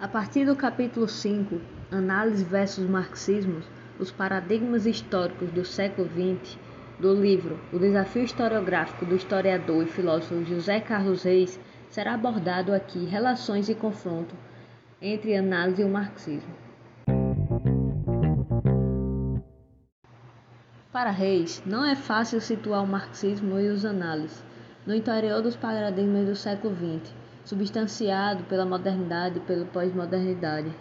A partir do capítulo 5, Análise versus Marxismo, os paradigmas históricos do século XX, do livro O Desafio Historiográfico do historiador e filósofo José Carlos Reis, será abordado aqui relações e confronto entre análise e o marxismo. Para Reis, não é fácil situar o marxismo e os análises no interior dos paradigmas do século XX, substanciado pela modernidade e pela pós-modernidade.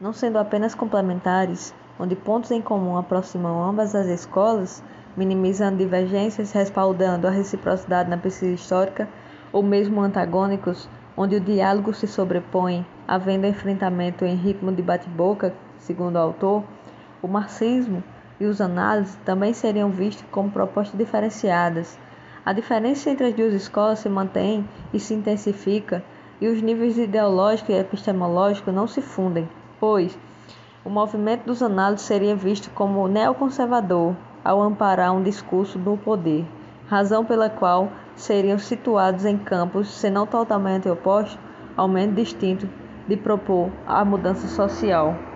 Não sendo apenas complementares, onde pontos em comum aproximam ambas as escolas, minimizando divergências, respaldando a reciprocidade na pesquisa histórica, ou mesmo antagônicos, onde o diálogo se sobrepõe, havendo enfrentamento em ritmo de bate-boca, segundo o autor, o marxismo e os análises também seriam vistos como propostas diferenciadas. A diferença entre as duas escolas se mantém e se intensifica, e os níveis ideológico e epistemológico não se fundem, pois o movimento dos análises seria visto como neoconservador ao amparar um discurso do poder, razão pela qual seriam situados em campos, se não totalmente opostos, ao menos distintos, de propor a mudança social.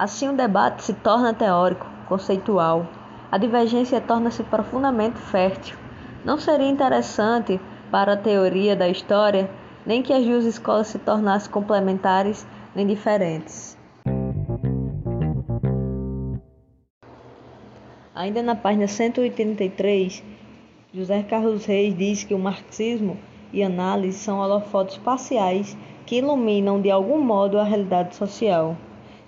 Assim, o debate se torna teórico, conceitual. A divergência torna-se profundamente fértil. Não seria interessante para a teoria da história nem que as duas escolas se tornassem complementares nem diferentes. Ainda na página 183, José Carlos Reis diz que o marxismo e análise são holofotes parciais que iluminam de algum modo a realidade social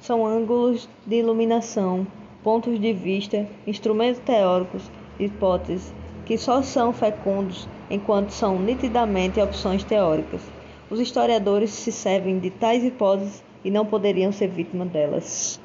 são ângulos de iluminação, pontos de vista, instrumentos teóricos, hipóteses, que só são fecundos enquanto são nitidamente opções teóricas. Os historiadores se servem de tais hipóteses e não poderiam ser vítima delas.